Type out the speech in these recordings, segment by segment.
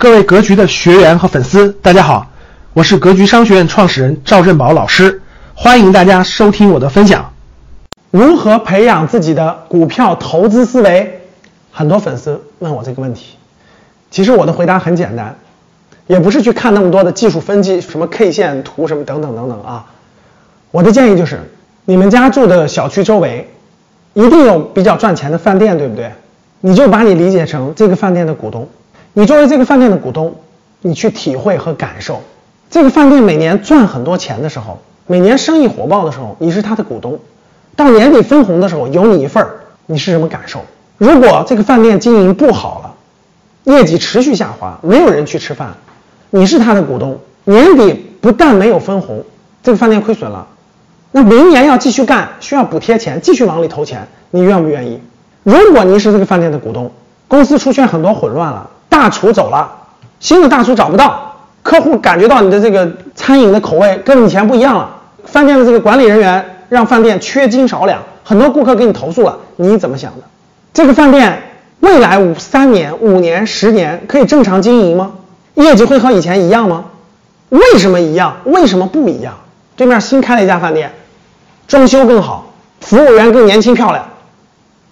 各位格局的学员和粉丝，大家好，我是格局商学院创始人赵振宝老师，欢迎大家收听我的分享。如何培养自己的股票投资思维？很多粉丝问我这个问题，其实我的回答很简单，也不是去看那么多的技术分析，什么 K 线图什么等等等等啊。我的建议就是，你们家住的小区周围一定有比较赚钱的饭店，对不对？你就把你理解成这个饭店的股东。你作为这个饭店的股东，你去体会和感受，这个饭店每年赚很多钱的时候，每年生意火爆的时候，你是他的股东，到年底分红的时候有你一份儿，你是什么感受？如果这个饭店经营不好了，业绩持续下滑，没有人去吃饭，你是他的股东，年底不但没有分红，这个饭店亏损了，那明年要继续干，需要补贴钱，继续往里投钱，你愿不愿意？如果您是这个饭店的股东，公司出现很多混乱了。大厨走了，新的大厨找不到，客户感觉到你的这个餐饮的口味跟以前不一样了。饭店的这个管理人员让饭店缺斤少两，很多顾客给你投诉了，你怎么想的？这个饭店未来五三年、五年、十年可以正常经营吗？业绩会和以前一样吗？为什么一样？为什么不一样？对面新开了一家饭店，装修更好，服务员更年轻漂亮，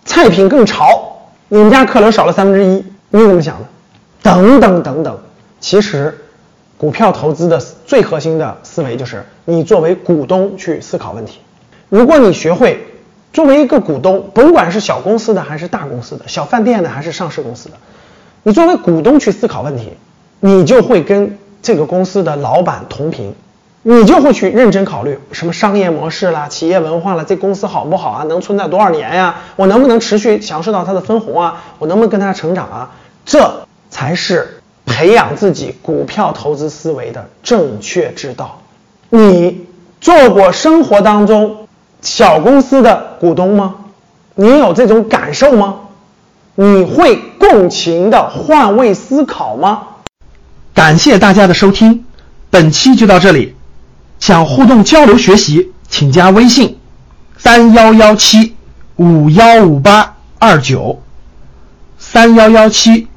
菜品更潮，你们家客流少了三分之一，你怎么想的？等等等等，其实，股票投资的最核心的思维就是你作为股东去思考问题。如果你学会作为一个股东，甭管是小公司的还是大公司的，小饭店的还是上市公司的，你作为股东去思考问题，你就会跟这个公司的老板同频，你就会去认真考虑什么商业模式啦、企业文化啦，这公司好不好啊？能存在多少年呀？我能不能持续享受到它的分红啊？我能不能跟它成长啊？这。才是培养自己股票投资思维的正确之道。你做过生活当中小公司的股东吗？你有这种感受吗？你会共情的换位思考吗？感谢大家的收听，本期就到这里。想互动交流学习，请加微信：三幺幺七五幺五八二九三幺幺七。